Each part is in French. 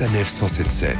Sanef 177.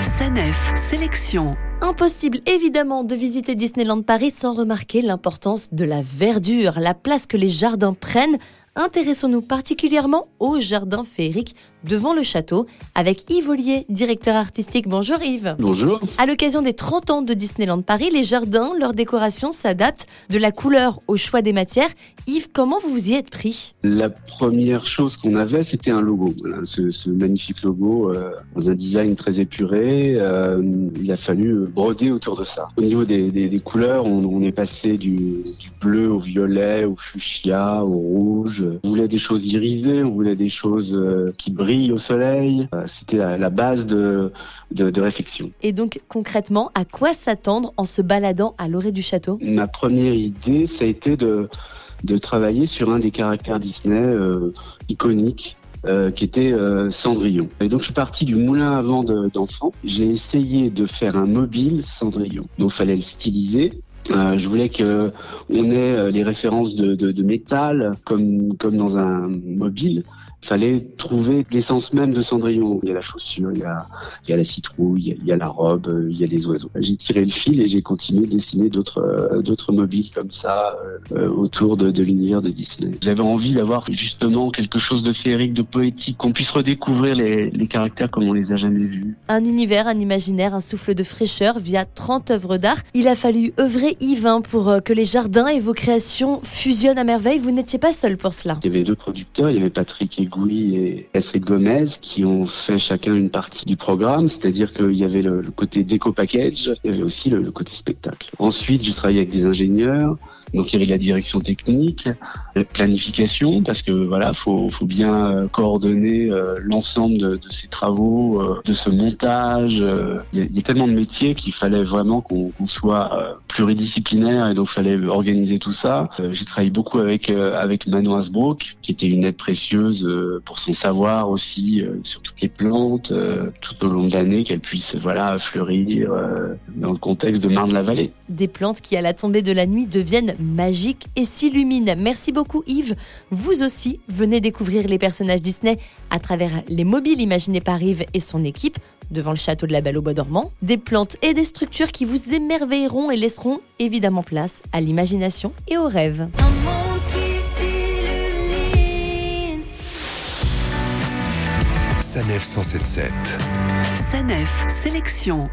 Sanef Sélection. Impossible évidemment de visiter Disneyland Paris sans remarquer l'importance de la verdure, la place que les jardins prennent intéressons-nous particulièrement au jardin féerique devant le château avec Yves Ollier, directeur artistique. Bonjour Yves. Bonjour. À l'occasion des 30 ans de Disneyland Paris, les jardins, leur décoration s'adaptent de la couleur au choix des matières. Yves, comment vous vous y êtes pris? La première chose qu'on avait, c'était un logo. ce, magnifique logo euh, dans un design très épuré. Euh, il a fallu broder autour de ça. Au niveau des, couleurs, on, est passé du, du bleu au violet, au fuchsia, au rouge on voulait des choses irisées, on voulait des choses euh, qui brillent au soleil. C'était la, base de, de, réflexion. Et donc concrètement, à quoi s'attendre en se baladant à l'orée du château? Ma première idée, ça a été de, de travailler sur un des caractères Disney euh, iconiques qui était Cendrillon. Et donc je suis parti du moulin à vent d'enfant. J'ai essayé de faire un mobile Cendrillon. Donc il fallait le styliser. Euh, je voulais que on ait euh, les références de, métal comme dans un mobile fallait trouver l'essence même de Cendrillon. Il y a la chaussure, il y a, il y a la citrouille, il y a, la robe, il y a les oiseaux. J'ai tiré le fil et j'ai continué de dessiner d'autres euh, d'autres mobiles comme ça euh, autour de, de l'univers de Disney. J'avais envie d'avoir justement quelque chose de féerique, de poétique, qu'on puisse redécouvrir les, les caractères comme on les a jamais vus. Un univers, un imaginaire, un souffle de fraîcheur via 30 œuvres d'art. Il a fallu œuvrer Yves pour euh, que les jardins et vos créations fusionnent à merveille. Vous n'étiez pas seul pour cela. Il y avait deux producteurs, il y avait Patrick et Gouy et Astrid Gomez qui ont fait chacun une partie du programme, c'est-à-dire qu'il y avait le, côté déco package, il y avait aussi le, côté spectacle. Ensuite, j'ai travaillé avec des ingénieurs, donc il y avait la direction technique, la planification, parce que voilà, faut, faut bien euh, coordonner euh, l'ensemble de, ces travaux, euh, de ce montage. Il y, a, tellement de métiers qu'il fallait vraiment qu'on soit pluridisciplinaire et donc fallait organiser tout ça. j'ai travaillé beaucoup avec avec Manon Asbrook, qui était une aide précieuse pour son savoir aussi sur toutes les plantes tout au long de l'année, qu'elles puissent voilà fleurir dans le contexte de Marne-la-Vallée. Des plantes qui à la tombée de la nuit deviennent magique et s'illumine. Merci beaucoup Yves. Vous aussi, venez découvrir les personnages Disney à travers les mobiles imaginés par Yves et son équipe devant le château de la Belle au Bois dormant. Des plantes et des structures qui vous émerveilleront et laisseront évidemment place à l'imagination et aux rêves. Sanef 177. Sanef Sélection.